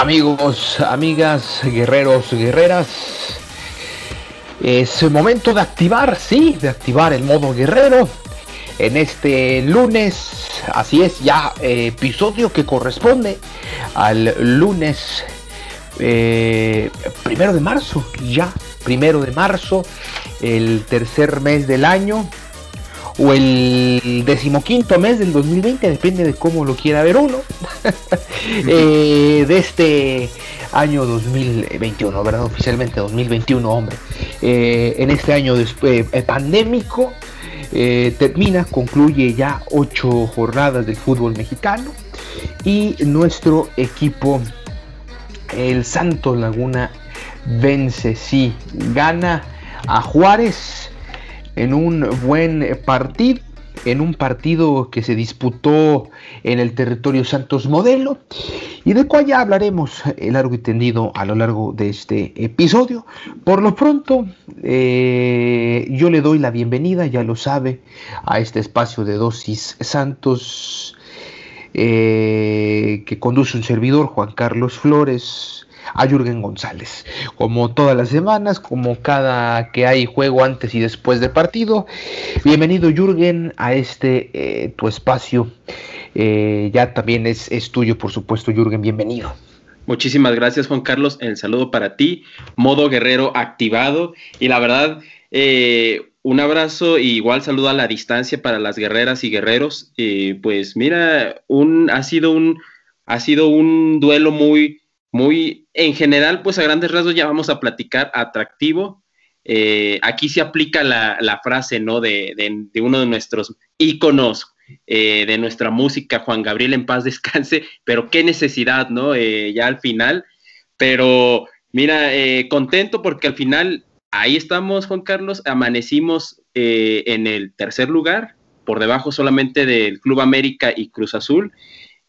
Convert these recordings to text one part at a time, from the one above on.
Amigos, amigas, guerreros, guerreras, es momento de activar, sí, de activar el modo guerrero en este lunes, así es, ya eh, episodio que corresponde al lunes eh, primero de marzo, ya primero de marzo, el tercer mes del año, o el decimoquinto mes del 2020, depende de cómo lo quiera ver uno, eh, de este año 2021, ¿verdad? Oficialmente 2021, hombre. Eh, en este año después, eh, pandémico, termina, concluye ya ocho jornadas del fútbol mexicano y nuestro equipo, el Santos Laguna, vence, sí, gana a Juárez en un buen partido, en un partido que se disputó en el territorio Santos Modelo y de cual ya hablaremos largo y tendido a lo largo de este episodio. Por lo pronto, eh, yo le doy la bienvenida, ya lo sabe, a este espacio de dosis Santos eh, que conduce un servidor, Juan Carlos Flores a Jürgen González. Como todas las semanas, como cada que hay juego antes y después del partido. Bienvenido Jürgen a este eh, tu espacio. Eh, ya también es, es tuyo, por supuesto, Jürgen. Bienvenido. Muchísimas gracias, Juan Carlos. El saludo para ti. Modo guerrero activado. Y la verdad, eh, un abrazo y igual saludo a la distancia para las guerreras y guerreros. pues mira, un, ha, sido un, ha sido un duelo muy, muy, en general, pues a grandes rasgos ya vamos a platicar atractivo. Eh, aquí se aplica la, frase, ¿no? De, uno de nuestros íconos eh, de nuestra música, Juan Gabriel en paz descanse, pero qué necesidad, ¿no? Eh, ya al final. Pero mira, contento porque al final ahí estamos, Juan Carlos, amanecimos en el tercer lugar, por debajo solamente del Club América y Cruz Azul.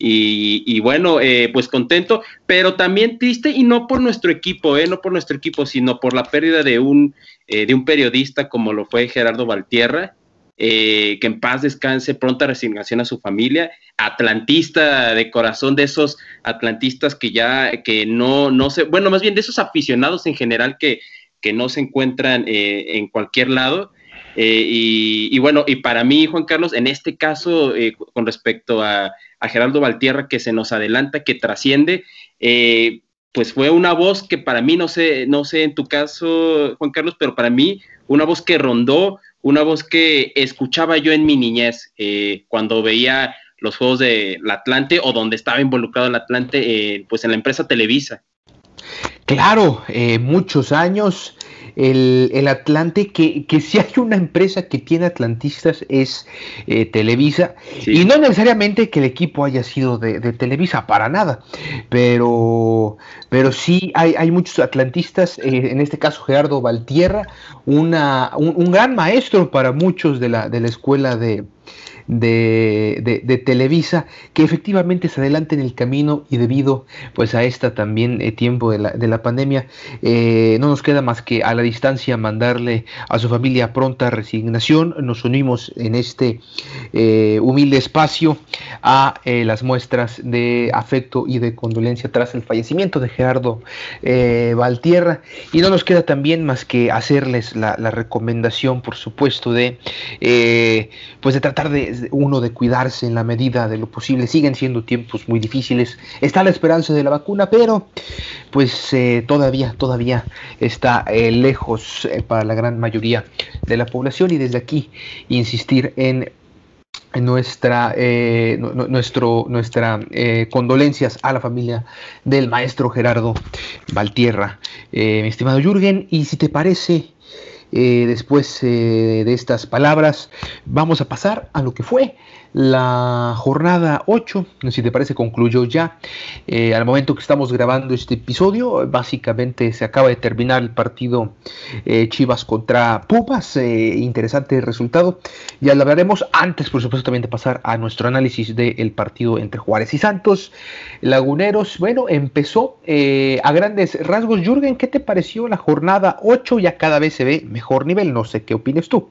Y, bueno, eh, pues contento, pero también triste y no por nuestro equipo, eh, no por nuestro equipo, sino por la pérdida de un, eh, de un periodista como lo fue Gerardo Valtierra, que en paz descanse, pronta resignación a su familia, atlantista de corazón, de esos atlantistas que ya, que no, no se, bueno, más bien de esos aficionados en general que, que no se encuentran en cualquier lado. y, bueno, y para mí, Juan Carlos, en este caso, con respecto a, a Geraldo Valtierra que se nos adelanta, que trasciende. Eh, pues fue una voz que para mí, no sé, no sé en tu caso, Juan Carlos, pero para mí, una voz que rondó, una voz que escuchaba yo en mi niñez, eh, cuando veía los juegos del Atlante o donde estaba involucrado el Atlante, eh, pues en la empresa Televisa. Claro, muchos años el, Atlante, que, que, si hay una empresa que tiene atlantistas es eh, Televisa, y no necesariamente que el equipo haya sido de, Televisa, para nada, pero, pero sí hay, hay muchos atlantistas, eh, en este caso Gerardo Valtierra, una, un, gran maestro para muchos de la, de la escuela de, de, de, Televisa, que efectivamente se adelanta en el camino y debido pues a esta también eh, tiempo de la, de la pandemia, eh, no nos queda más que a la distancia mandarle a su familia pronta resignación. Nos unimos en este eh, humilde espacio a las muestras de afecto y de condolencia tras el fallecimiento de Gerardo Valtierra. Y no nos queda también más que hacerles la, la recomendación, por supuesto, de pues de tratar de uno de cuidarse en la medida de lo posible. Siguen siendo tiempos muy difíciles. Está la esperanza de la vacuna, pero pues eh, todavía, todavía está eh, lejos eh, para la gran mayoría de la población y desde aquí insistir en nuestra, nuestro, nuestra condolencias a la familia del maestro Gerardo Valtierra, mi estimado Jürgen, y si te parece, después de estas palabras, vamos a pasar a lo que fue la jornada 8, si te parece, concluyó ya. Eh, al momento que estamos grabando este episodio, básicamente se acaba de terminar el partido eh, Chivas contra Pumas. Eh, interesante resultado. Ya lo hablaremos antes, por supuesto, también de pasar a nuestro análisis del partido entre Juárez y Santos. Laguneros, bueno, empezó a grandes rasgos. Jürgen, ¿qué te pareció la jornada 8? Ya cada vez se ve mejor nivel. No sé qué opinas tú.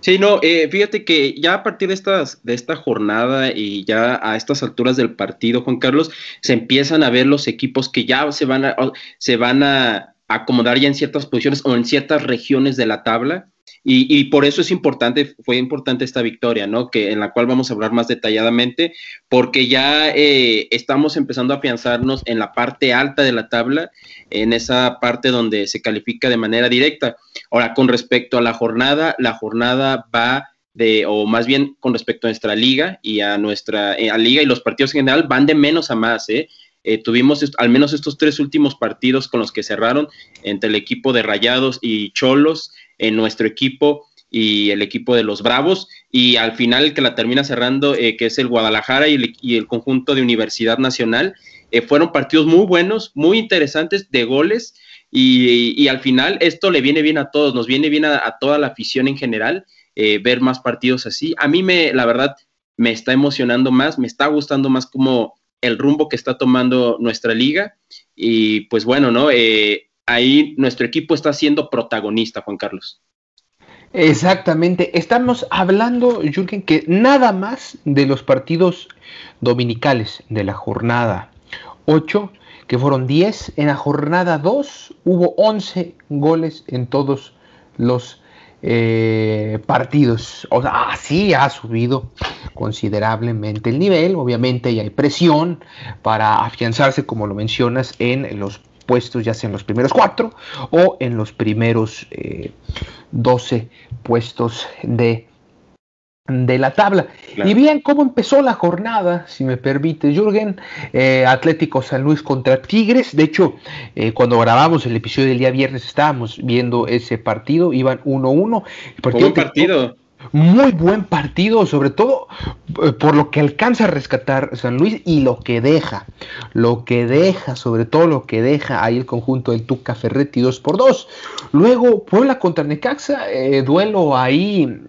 Sí, no, eh, fíjate que ya a partir de, estas, de esta jornada y ya a estas alturas del partido, Juan Carlos, se empiezan a ver los equipos que ya se van a, se van a acomodar ya en ciertas posiciones o en ciertas regiones de la tabla. Y, por eso es importante, fue importante esta victoria, ¿no? Que en la cual vamos a hablar más detalladamente, porque ya eh, estamos empezando a afianzarnos en la parte alta de la tabla, en esa parte donde se califica de manera directa. Ahora, con respecto a la jornada, la jornada va de, o más bien con respecto a nuestra liga y a nuestra eh, liga y los partidos en general, van de menos a más, ¿eh? Eh, tuvimos al menos estos tres últimos partidos con los que cerraron entre el equipo de Rayados y Cholos, en nuestro equipo y el equipo de los Bravos, y al final el que la termina cerrando, eh, que es el Guadalajara y el, conjunto de Universidad Nacional, eh, fueron partidos muy buenos, muy interesantes de goles, y, al final esto le viene bien a todos, nos viene bien a, toda la afición en general, ver más partidos así. A mí me, la verdad, me está emocionando más, me está gustando más como el rumbo que está tomando nuestra liga. Y pues bueno, ¿no? Eh, ahí nuestro equipo está siendo protagonista, Juan Carlos. Exactamente. Estamos hablando, Jürgen, que nada más de los partidos dominicales de la jornada 8, que fueron 10. En la jornada 2 hubo 11 goles en todos los eh, partidos. O sea, así ha subido considerablemente el nivel. Obviamente y hay presión para afianzarse, como lo mencionas, en los puestos, ya sea en los primeros cuatro o en los primeros eh, 12 puestos de de la tabla. Y bien, ¿cómo empezó la jornada? Si me permite, Jürgen, eh, Atlético San Luis contra Tigres. De hecho, eh, cuando grabamos el episodio del día viernes estábamos viendo ese partido, iban 1-1. Buen partido. Muy buen partido, sobre todo eh, por lo que alcanza a rescatar San Luis y lo que deja, lo que deja, sobre todo lo que deja ahí el conjunto del Tuca Ferretti 2 por 2 Luego Puebla contra Necaxa, duelo ahí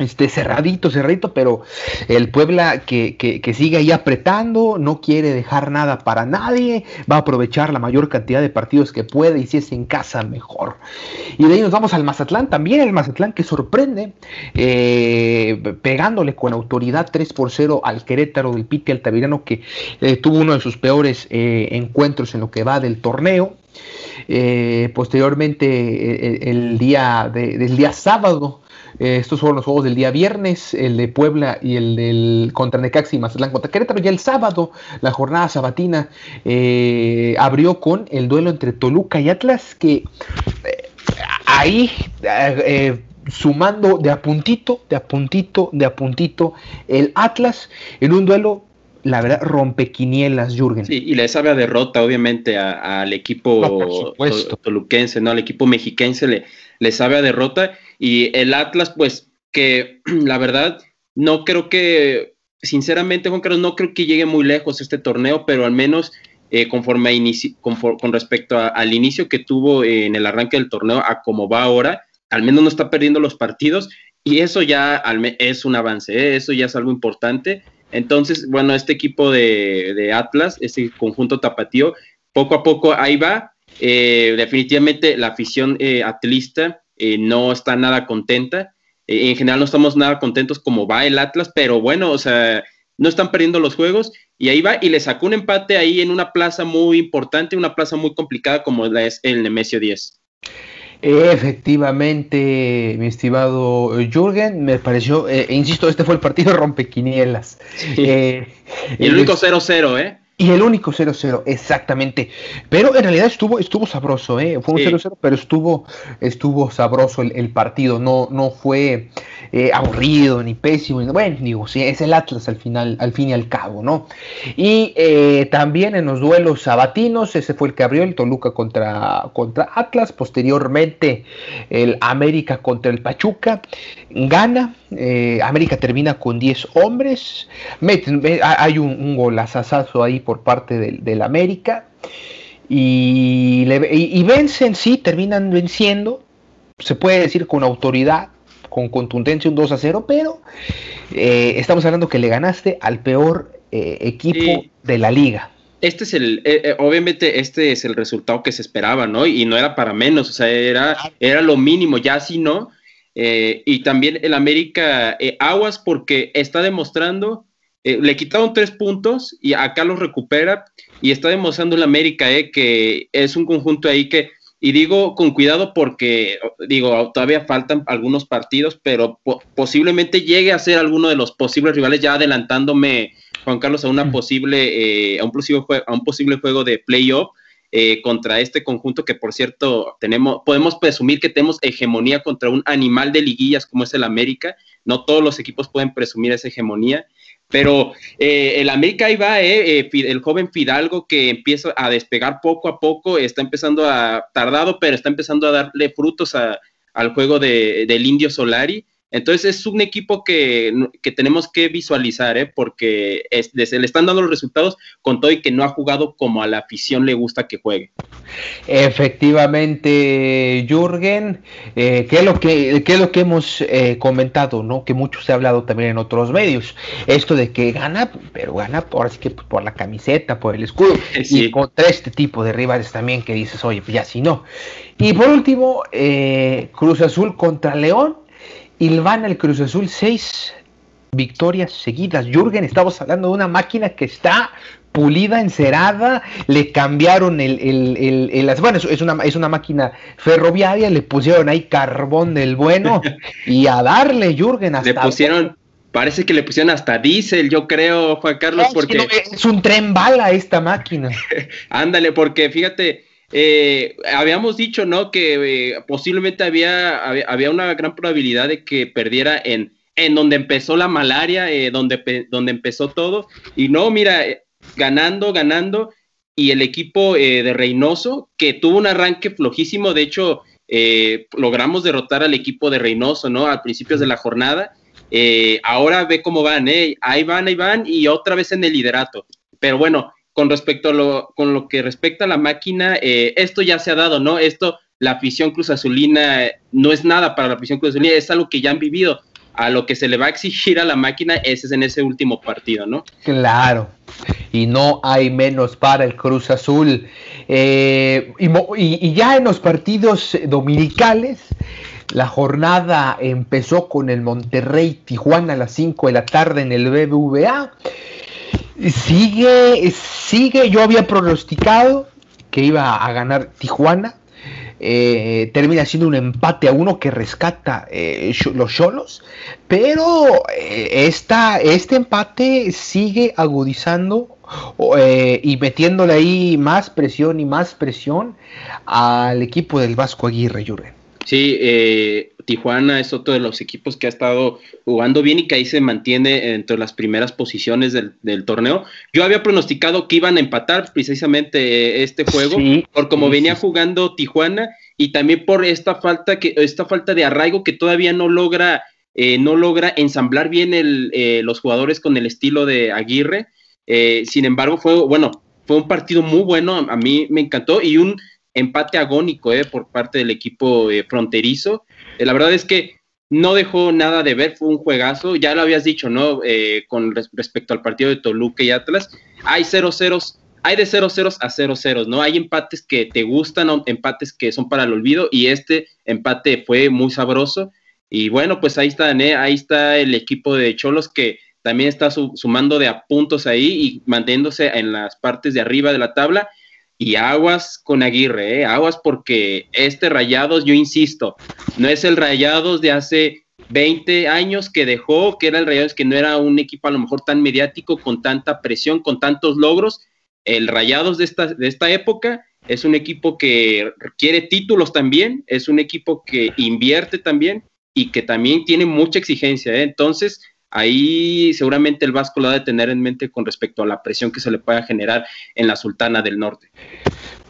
este, cerradito, cerradito, pero el Puebla que, que, sigue ahí apretando, no quiere dejar nada para nadie, va a aprovechar la mayor cantidad de partidos que puede y si es en casa mejor. Y de ahí nos vamos al Mazatlán, también el Mazatlán que sorprende, eh, pegándole con autoridad 3 por 0 al Querétaro del Piti Altavirano que eh, tuvo uno de sus peores eh, encuentros en lo que va del torneo. posteriormente el, día del día sábado eh, estos fueron los juegos del día viernes, el de Puebla y el del contra Necaxi y Mazatlán contra Querétaro. Ya el sábado, la jornada sabatina eh, abrió con el duelo entre Toluca y Atlas, que eh, ahí sumando de a puntito, de a puntito, de a puntito, el Atlas en un duelo la verdad, rompe quinielas, Jürgen. Sí, y le sabe a derrota, obviamente, al equipo toluquense, ¿no? Al equipo mexiquense le, le sabe a derrota. Y el Atlas, pues, que la verdad, no creo que, sinceramente, Juan Carlos, no creo que llegue muy lejos este torneo, pero al menos eh, conforme a con respecto al inicio que tuvo en el arranque del torneo, a cómo va ahora, al menos no está perdiendo los partidos. y eso ya es un avance, eso ya es algo importante. Entonces, bueno, este equipo de, Atlas, este conjunto tapatío, poco a poco ahí va. Definitivamente la afición atlista no está nada contenta. en general no estamos nada contentos como va el Atlas, pero bueno, o sea, no están perdiendo los juegos y ahí va y le sacó un empate ahí en una plaza muy importante, una plaza muy complicada como la es el Nemesio 10. Efectivamente, mi estimado Jürgen, me pareció, eh, insisto, este fue el partido rompequinielas. Eh, el único 0-0, ¿eh? Y el único 0-0, exactamente. Pero en realidad estuvo, estuvo sabroso, ¿eh? Fue un 0-0, pero estuvo, estuvo sabroso el, partido. No, no fue eh, aburrido ni pésimo. Bueno, digo, sí, es el Atlas al final, al fin y al cabo, ¿no? Y eh, también en los duelos sabatinos, ese fue el que abrió el Toluca contra, contra Atlas. Posteriormente, el América contra el Pachuca. Gana. Eh, América termina con 10 hombres. hay un, un golazazazo ahí por parte del, América. Y, vencen, sí, terminan venciendo. Se puede decir con autoridad, con contundencia un 2 a 0, pero eh, estamos hablando que le ganaste al peor eh, equipo de la liga. Este es el, eh, obviamente este es el resultado que se esperaba, ¿no? Y no era para menos, o sea, era, era lo mínimo, ya si no. y también el América, aguas porque está demostrando eh, le quitaron tres puntos y acá los recupera y está demostrando el América eh, que es un conjunto ahí que, y digo con cuidado porque, digo, todavía faltan algunos partidos, pero posiblemente llegue a ser alguno de los posibles rivales, ya adelantándome, Juan Carlos, a, una posible, eh, a, un posible a un posible juego de playoff. Eh, contra este conjunto que por cierto tenemos, podemos presumir que tenemos hegemonía contra un animal de liguillas como es el América. No todos los equipos pueden presumir esa hegemonía. Pero eh, el América ahí va, eh, eh, el joven Fidalgo que empieza a despegar poco a poco, está empezando a, tardado, pero está empezando a darle frutos al juego de, del Indio Solari. Entonces es un equipo que, tenemos que visualizar, ¿eh? porque se le están dando los resultados con todo y que no ha jugado como a la afición le gusta que juegue. Efectivamente, Jürgen, eh, ¿qué, es lo que, es lo que hemos eh, comentado, ¿no? que mucho se ha hablado también en otros medios? Esto de que gana, pero gana por, que por la camiseta, por el escudo, y contra este tipo de rivales también que dices, oye, pues ya si no. Y por último, eh, Cruz Azul contra León van el Cruz Azul seis victorias seguidas. Jürgen, estamos hablando de una máquina que está pulida, encerada, le cambiaron el, el, el, bueno, es una, es una máquina ferroviaria, le pusieron ahí carbón del bueno y a darle, Jürgen, hasta... Le pusieron, parece que le pusieron hasta diésel, yo creo, Juan Carlos, porque... es un tren bala esta máquina. Ándale, porque fíjate, eh, habíamos dicho, ¿no? Que eh, posiblemente había, había, una gran probabilidad de que perdiera en, en donde empezó la malaria, eh, donde, donde empezó todo. Y no, mira, ganando, ganando. Y el equipo de Reynoso, que tuvo un arranque flojísimo, de hecho, logramos derrotar al equipo de Reynoso, ¿no? A principios de la jornada. ahora ve cómo van, ¿eh? Ahí van, ahí van, y otra vez en el liderato. Pero bueno, con respecto a lo, con lo que respecta a la máquina, eh, esto ya se ha dado, ¿no? Esto, la afición Cruz Azulina no es nada para la afición Cruz Azulina, es algo que ya han vivido. A lo que se le va a exigir a la máquina, ese es en ese último partido, ¿no? Claro, y no hay menos para el Cruz Azul. Eh, y, ya en los partidos dominicales, la jornada empezó con el Monterrey Tijuana a las 5 de la tarde en el BBVA. Sigue, sigue, yo había pronosticado que iba a ganar Tijuana. Eh, termina siendo un empate a uno que rescata eh, los Cholos, pero eh, este empate sigue agudizando y metiéndole ahí más presión y más presión al equipo del Vasco Aguirre, Jurgen. Sí, eh, Tijuana es otro de los equipos que ha estado jugando bien y que ahí se mantiene entre las primeras posiciones del, torneo. Yo había pronosticado que iban a empatar precisamente eh, este juego por cómo venía jugando Tijuana y también por esta falta que esta falta de arraigo que todavía no logra eh, no logra ensamblar bien el, los jugadores con el estilo de Aguirre. sin embargo, fue bueno, fue un partido muy bueno, a mí me encantó y un empate agónico eh, por parte del equipo eh, fronterizo. Eh, la verdad es que no dejó nada de ver, fue un juegazo, ya lo habías dicho, ¿no? Eh, con respecto al partido de Toluca y Atlas, hay 0 ceros, hay de 0 ceros a 0 ceros, ¿no? Hay empates que te gustan, empates que son para el olvido, y este empate fue muy sabroso. Y bueno, pues ahí está, ahí está el equipo de Cholos que también está sumando de puntos ahí y manteniéndose en las partes de arriba de la tabla. Y aguas con Aguirre, ¿eh? aguas porque este Rayados, yo insisto, no es el Rayados de hace 20 años que dejó, que era el Rayados que no era un equipo a lo mejor tan mediático, con tanta presión, con tantos logros. El Rayados de esta, de esta época es un equipo que quiere títulos también, es un equipo que invierte también y que también tiene mucha exigencia. ¿eh? Entonces, ahí seguramente el Vasco lo ha de tener en mente con respecto a la presión que se le pueda generar en la Sultana del Norte.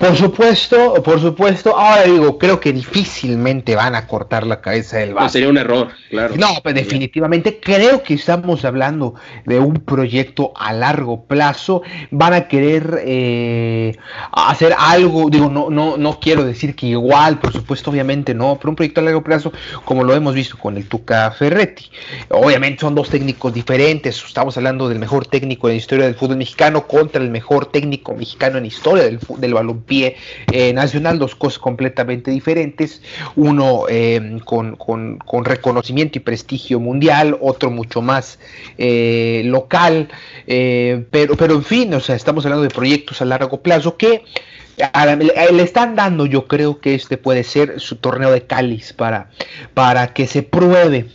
Por supuesto, por supuesto. Ahora digo, creo que difícilmente van a cortar la cabeza del Vasco. sería un error, claro. No, pues definitivamente creo que estamos hablando de un proyecto a largo plazo. Van a querer eh, hacer algo, digo, no, no, no quiero decir que igual, por supuesto, obviamente no, pero un proyecto a largo plazo, como lo hemos visto con el Tuca Ferretti. Obviamente son dos técnicos diferentes. Estamos hablando del mejor técnico en la historia del fútbol mexicano contra el mejor técnico mexicano en la historia del, del balón pie eh, nacional, dos cosas completamente diferentes, uno eh, con, reconocimiento y prestigio mundial, otro mucho más eh, local, pero, pero en fin, o sea, estamos hablando de proyectos a largo plazo que le están dando, yo creo que este puede ser su torneo de cáliz para, para que se pruebe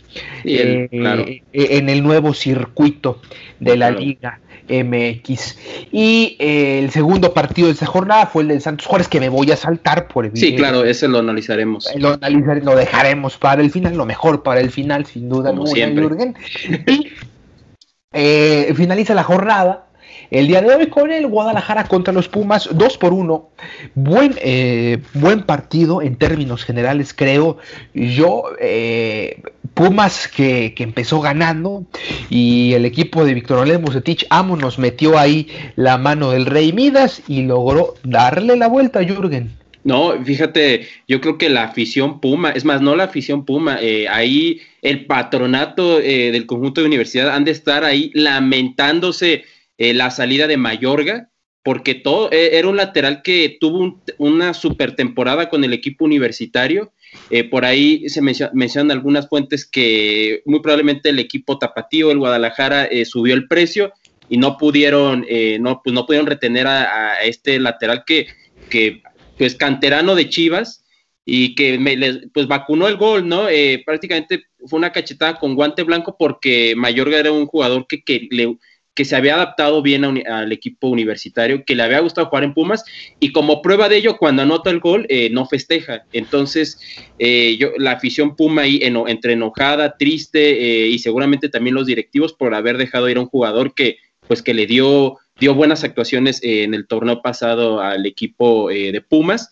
en el nuevo circuito de la liga MX. Y eh, el segundo partido de esa jornada fue el del Santos Juárez, que me voy a saltar por el Sí, claro, ese lo analizaremos. Lo, lo dejaremos para el final, lo mejor para el final, sin duda. Como siempre. Y eh, finaliza la jornada el día de hoy con el Guadalajara contra los Pumas, 2 por 1. Buen, eh, buen partido en términos generales, creo. Yo, eh, Pumas que, empezó ganando y el equipo de Víctor Olé Bucetich Amo nos metió ahí la mano del Rey Midas y logró darle la vuelta a Jürgen. No, fíjate, yo creo que la afición Puma, es más, no la afición Puma, eh, ahí el patronato del conjunto de universidad han de estar ahí lamentándose eh, la salida de Mayorga, porque todo eh, era un lateral que tuvo una super temporada con el equipo universitario. Eh, por ahí se mencionan algunas fuentes que muy probablemente el equipo tapatío, el Guadalajara, subió el precio y no pudieron, no, pues no pudieron retener a, este lateral que, que, pues canterano de Chivas y que me, pues vacunó el gol, ¿no? prácticamente fue una cachetada con guante blanco porque Mayorga era un jugador que, que le que se había adaptado bien al equipo universitario, que le había gustado jugar en Pumas, y como prueba de ello, cuando anota el gol, eh, no festeja. Entonces, eh, yo, la afición Puma ahí entre enojada, triste, eh, y seguramente también los directivos por haber dejado ir a un jugador que, pues, que le dio, dio buenas actuaciones en el torneo pasado al equipo de Pumas.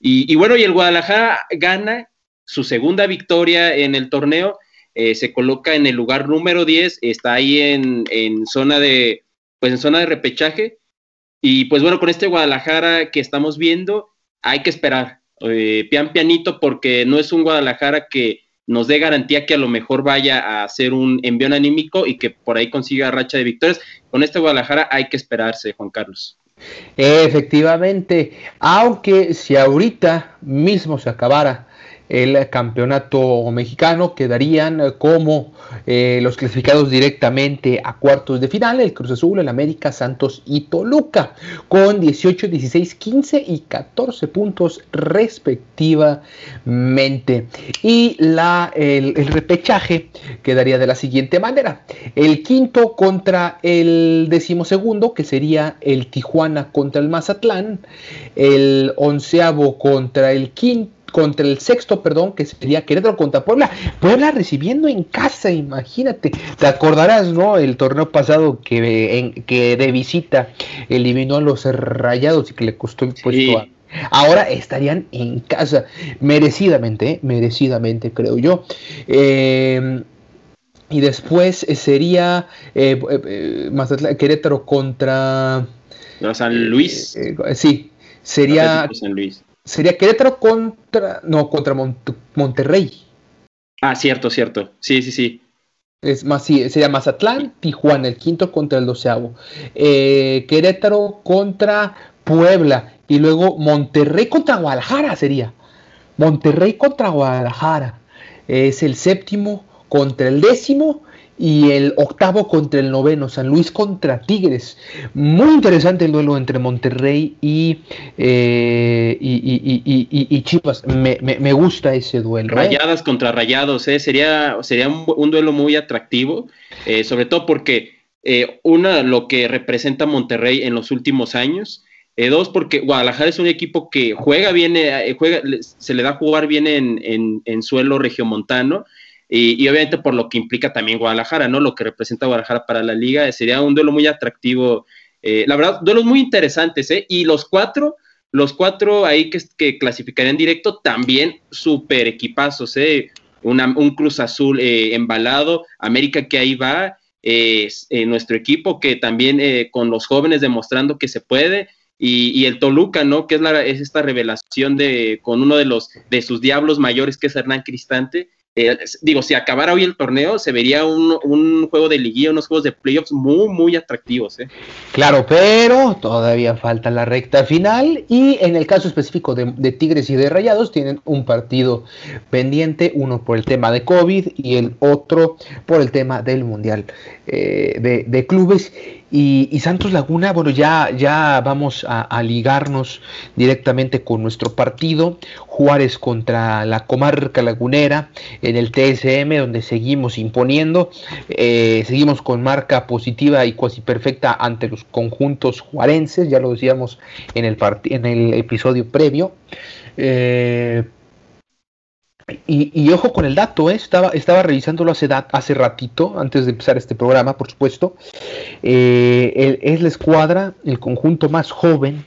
Y, y bueno, y el Guadalajara gana su segunda victoria en el torneo eh, se coloca en el lugar número 10, está ahí en, zona de, pues en zona de repechaje. Y pues bueno, con este Guadalajara que estamos viendo, hay que esperar, eh, pian pianito, porque no es un Guadalajara que nos dé garantía que a lo mejor vaya a hacer un envío anímico y que por ahí consiga racha de victorias. Con este Guadalajara hay que esperarse, Juan Carlos. Efectivamente, aunque si ahorita mismo se acabara el campeonato mexicano. Quedarían como eh, los clasificados directamente a cuartos de final, el Cruz Azul, el América, Santos y Toluca, con 18, 16, 15 y 14 puntos respectivamente. Y la, el, el repechaje quedaría de la siguiente manera. El quinto contra el decimosegundo, que sería el Tijuana contra el Mazatlán. El onceavo contra el quinto contra el sexto, perdón, que sería Querétaro contra Puebla. Puebla recibiendo en casa, imagínate. Te acordarás, ¿no? El torneo pasado que, que de visita eliminó a los rayados y que le costó el puesto a, Ahora estarían en casa, merecidamente, ¿eh? merecidamente, creo yo. Eh, y después sería eh, Querétaro contra. San Luis. sí, sería. San Luis. Sería Querétaro contra. No, contra Monterrey. Ah, cierto, cierto. Sí, sí, sí. Es más, sí, sería Mazatlán, Tijuana, el quinto contra el doceavo. Eh, Querétaro contra Puebla. Y luego Monterrey contra Guadalajara sería. Monterrey contra Guadalajara. Es el séptimo contra el décimo y el octavo contra el noveno, San Luis contra Tigres. Muy interesante el duelo entre Monterrey y, eh, y, Chivas. Me, gusta ese duelo. ¿eh? Rayadas contra rayados, ¿eh? sería, sería un, duelo muy atractivo, eh, sobre todo porque una, lo que representa Monterrey en los últimos años. dos, porque Guadalajara es un equipo que juega bien, juega, se le da a jugar bien en, en, en suelo regiomontano y, obviamente por lo que implica también Guadalajara, ¿no? Lo que representa Guadalajara para la liga, sería un duelo muy atractivo. Eh, la verdad, duelos muy interesantes, ¿eh? Y los cuatro, los cuatro ahí que, que clasificarían directo, también súper equipazos, ¿eh? un Cruz Azul eh, embalado, América que ahí va, eh, nuestro equipo que también con los jóvenes demostrando que se puede, y, el Toluca, ¿no? Que es, la, es esta revelación de con uno de los de sus diablos mayores que es Hernán Cristante, eh, digo, si acabara hoy el torneo, se vería un, juego de liguilla, unos juegos de playoffs muy, muy atractivos. ¿eh? Claro, pero todavía falta la recta final y en el caso específico de, Tigres y de Rayados tienen un partido pendiente, uno por el tema de COVID y el otro por el tema del Mundial eh, de, de Clubes. Y, Santos Laguna, bueno, ya, ya vamos a, ligarnos directamente con nuestro partido. Juárez contra la comarca lagunera en el TSM, donde seguimos imponiendo. Eh, seguimos con marca positiva y cuasi perfecta ante los conjuntos juarenses, ya lo decíamos en el, en el episodio previo. Eh, y, ojo con el dato, ¿eh? estaba, estaba revisándolo hace, hace ratito, antes de empezar este programa, por supuesto. Eh, es la escuadra, el conjunto más joven,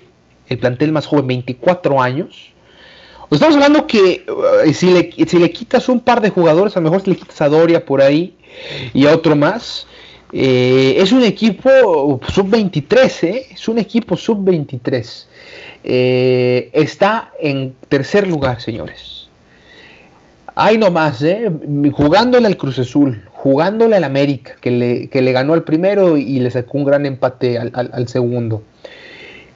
el plantel más joven, 24 años. Estamos hablando que eh, si, le, quitas un par de jugadores, a lo mejor si le quitas a Doria por ahí y a otro más, es un equipo sub-23, es un equipo sub-23. está en tercer lugar, señores Ay, nomás, ¿eh? Jugándole al Cruz Azul, jugándole al América, que le, que le ganó al primero y le sacó un gran empate al, segundo.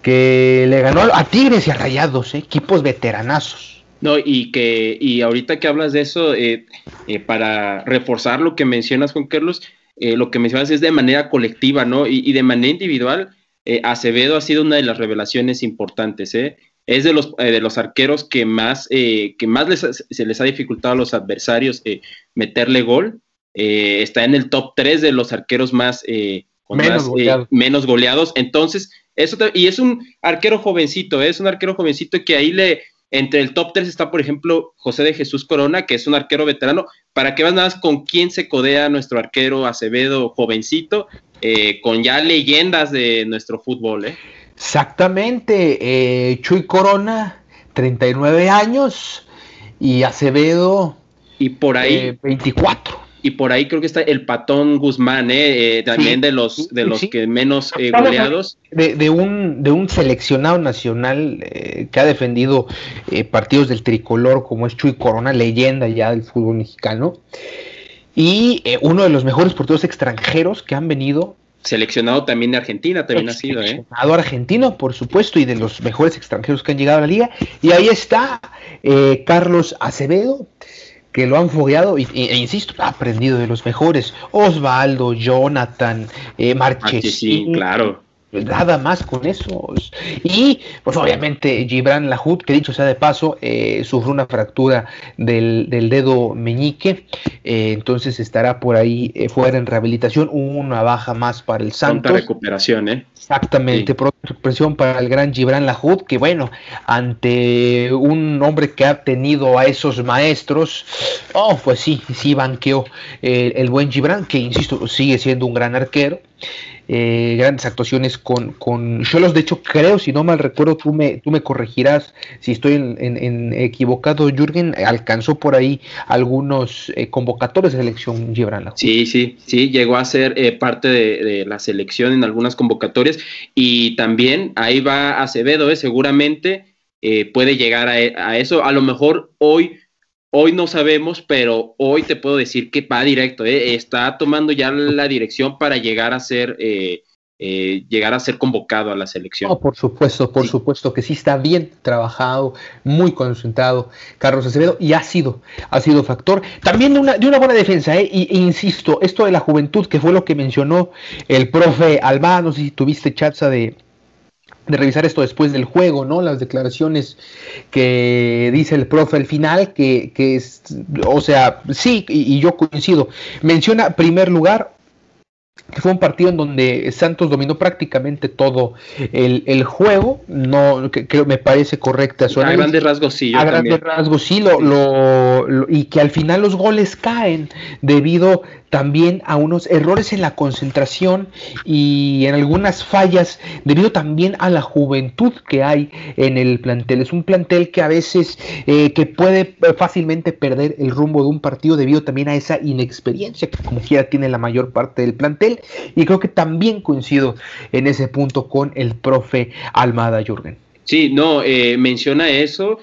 Que le ganó a Tigres y a Rayados, ¿eh? equipos veteranazos. No, y que, y ahorita que hablas de eso, eh, eh, para reforzar lo que mencionas, Juan Carlos, eh, lo que mencionas es de manera colectiva, ¿no? Y, y de manera individual, Acevedo ha sido una de las revelaciones importantes, ¿eh? Es de los, eh, de los arqueros que más, eh, que más se les ha dificultado a los adversarios eh, meterle gol. está en el top 3 de los arqueros más, menos, goleados. Entonces, eso y es un arquero jovencito, es un arquero jovencito que ahí le, entre el top 3 está, por ejemplo, José de Jesús Corona, que es un arquero veterano. Para que veas nada más con quién se codea nuestro arquero Acevedo jovencito, con ya leyendas de nuestro fútbol, ¿eh? Exactamente, eh, Chuy Corona, 39 años, y Acevedo, y por ahí, 24. Eh, y por ahí creo que está el Patón Guzmán, eh, también de los de los que menos goleados. De, un, de un seleccionado nacional que ha defendido partidos del tricolor, como es Chuy Corona, leyenda ya del fútbol mexicano. Y uno de los mejores porteros extranjeros que han venido Seleccionado también de Argentina, también ha sido, ¿eh? Seleccionado argentino, por supuesto, y de los mejores extranjeros que han llegado a la liga. Y ahí está eh, Carlos Acevedo, que lo han fogueado, y, e, insisto, ha aprendido de los mejores. Osvaldo, Jonathan, eh, Marchesín, claro nada más con eso. Y pues obviamente Gibran Lahut, que dicho sea de paso, eh, sufrió una fractura del, dedo meñique, eh, entonces estará por ahí eh, fuera en rehabilitación, una baja más para el Santos. Pronta recuperación, ¿eh? Exactamente, pronta recuperación para el gran Gibran Lahut, que bueno, ante un hombre que ha tenido a esos maestros, oh, pues sí, sí banqueó el buen Gibran, que insisto, sigue siendo un gran arquero. Eh, grandes actuaciones con, con Cholos. De hecho, creo, si no mal recuerdo, tú me, tú me corregirás si estoy en, equivocado. Jürgen alcanzó por ahí algunos eh, convocatorios de selección Gibran. Sí, sí, sí, llegó a ser eh, parte de, la selección en algunas convocatorias y también ahí va Acevedo, seguramente puede llegar a eso. A lo mejor hoy hoy no sabemos, pero hoy te puedo decir que va directo, ¿eh? está tomando ya la dirección para llegar a ser, eh, eh, llegar a ser convocado a la selección. No, por supuesto, por supuesto que sí está bien trabajado, muy concentrado Carlos Acevedo y ha sido, ha sido factor también de una, de una buena defensa, ¿eh? y, insisto, esto de la juventud, que fue lo que mencionó el profe Alba, no sé si tuviste chaza de, de revisar esto después del juego, ¿no? Las declaraciones que dice el profe al final, que, que es, o sea, sí, y, yo coincido. Menciona, primer lugar, fue un partido en donde Santos dominó prácticamente todo el, juego, no que, me parece correcta su A grandes rasgos sí. a grandes rasgos sí, lo, lo, y que al final los goles caen debido también a unos errores en la concentración y en algunas fallas debido también a la juventud que hay en el plantel. Es un plantel que a veces eh, que puede fácilmente perder el rumbo de un partido debido también a esa inexperiencia que como quiera tiene la mayor parte del plantel y creo que también coincido en ese punto con el profe Almada Jürgen. Sí, no, eh, menciona eso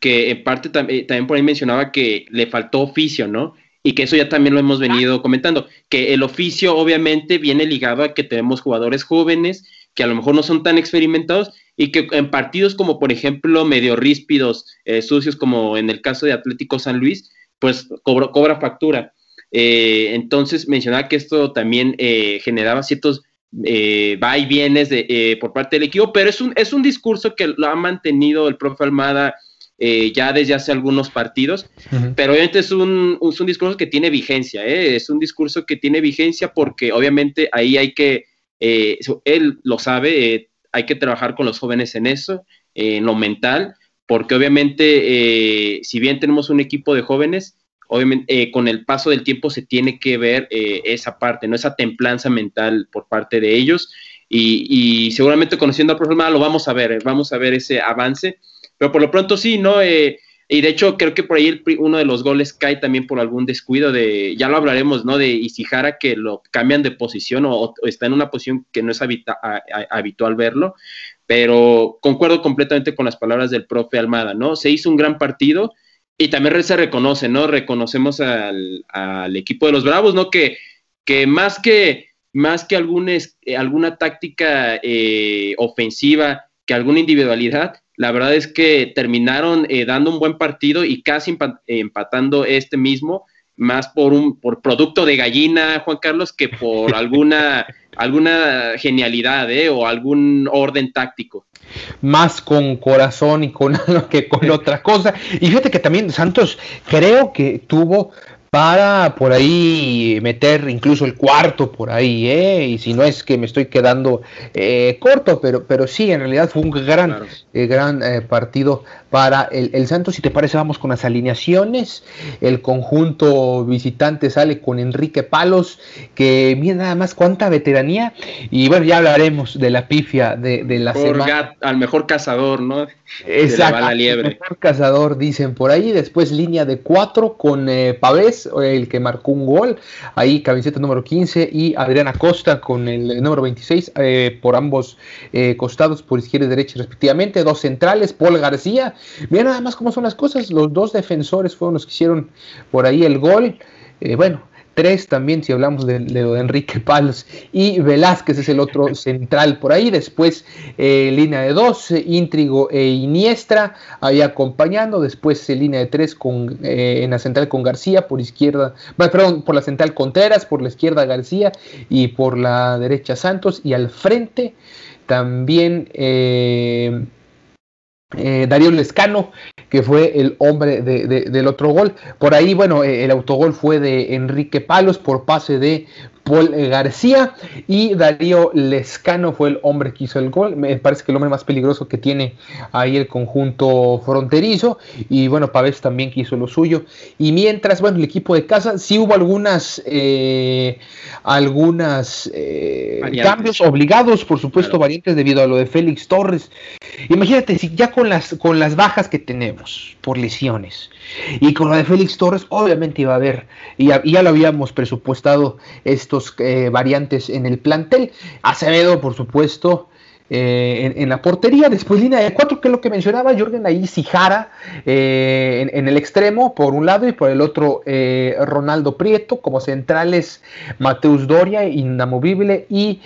que en parte eh, también por ahí mencionaba que le faltó oficio, ¿no? y que eso ya también lo hemos venido comentando, que el oficio obviamente viene ligado a que tenemos jugadores jóvenes que a lo mejor no son tan experimentados y que en partidos como por ejemplo medio ríspidos, eh, sucios como en el caso de Atlético San Luis, pues cobra factura. Eh, entonces mencionaba que esto también eh, generaba ciertos va y vienes de, por parte del equipo, pero es un, es un discurso que lo ha mantenido el profe Almada eh, ya desde hace algunos partidos, pero obviamente es un, un, discurso que tiene vigencia, ¿eh? es un discurso que tiene vigencia porque obviamente ahí hay que, eh, él lo sabe, hay que trabajar con los jóvenes en eso, en lo mental, porque obviamente si bien tenemos un equipo de jóvenes, obviamente con el paso del tiempo se tiene que ver esa parte, ¿no? esa templanza mental por parte de ellos. Y, seguramente conociendo al profesor lo vamos a ver, vamos a ver ese avance pero por lo pronto sí, ¿no? Eh, y de hecho creo que por ahí uno de los goles cae también por algún descuido de, ya lo hablaremos, ¿no? De Isijara que lo cambian de posición o, está en una posición que no es habitual verlo, pero concuerdo completamente con las palabras del profe Almada, ¿no? Se hizo un gran partido y también se reconoce, ¿no? Reconocemos al, equipo de los Bravos, ¿no? Que, que más que más que alguna táctica eh, ofensiva, que alguna individualidad, la verdad es que terminaron eh, dando un buen partido y casi empatando este mismo, más por un por producto de gallina, Juan Carlos, que por alguna alguna genialidad ¿eh? o algún orden táctico. Más con corazón y con que con otra cosa. Y fíjate que también Santos creo que tuvo para por ahí meter incluso el cuarto por ahí, ¿eh? y si no es que me estoy quedando eh, corto, pero, pero sí, en realidad fue un gran, eh, gran eh, partido para el, el, Santos. Si te parece, vamos con las alineaciones. El conjunto visitante sale con Enrique Palos, que mira nada más cuánta veteranía, y bueno, ya hablaremos de la pifia de, de la semana. al mejor cazador, ¿no? Exacto, la liebre. mejor cazador, dicen por ahí. Después línea de cuatro con Pavés el que marcó un gol, ahí camiseta número 15 y Adriana Costa con el número 26 eh, por ambos eh, costados, por izquierda y derecha respectivamente, dos centrales, Paul García, mira nada más cómo son las cosas, los dos defensores fueron los que hicieron por ahí el gol, eh, bueno, Tres también, si hablamos de, Enrique Palos y Velázquez es el otro central por ahí. Después eh, línea de dos, Intrigo e Iniestra ahí acompañando. Después eh, línea de tres con, eh, en la central con García, por izquierda, perdón, por la central Contreras, por la izquierda García y por la derecha Santos. Y al frente también eh, Darío Lescano, que fue el hombre del otro gol. Por ahí, bueno, eh, el autogol fue de Enrique Palos por pase de Paul García y Darío Lescano fue el hombre que hizo el gol. Me parece que el hombre más peligroso que tiene ahí el conjunto fronterizo. Y bueno, Pavés también que hizo lo suyo. Y mientras, bueno, el equipo de casa sí hubo algunas, eh, algunas eh, cambios obligados, por supuesto, variantes debido a lo de Félix Torres. Imagínate, si ya con las, con las bajas que tenemos por lesiones y con lo de Félix Torres, obviamente iba a haber, y ya, lo habíamos presupuestado, estos eh, variantes en el plantel. Acevedo, por supuesto, eh, en, la portería. Después línea de cuatro, que es lo que mencionaba Jürgen ahí, Sijara eh, en, el extremo por un lado y por el otro eh, Ronaldo Prieto. Como centrales Mateus Doria, inamovible. Y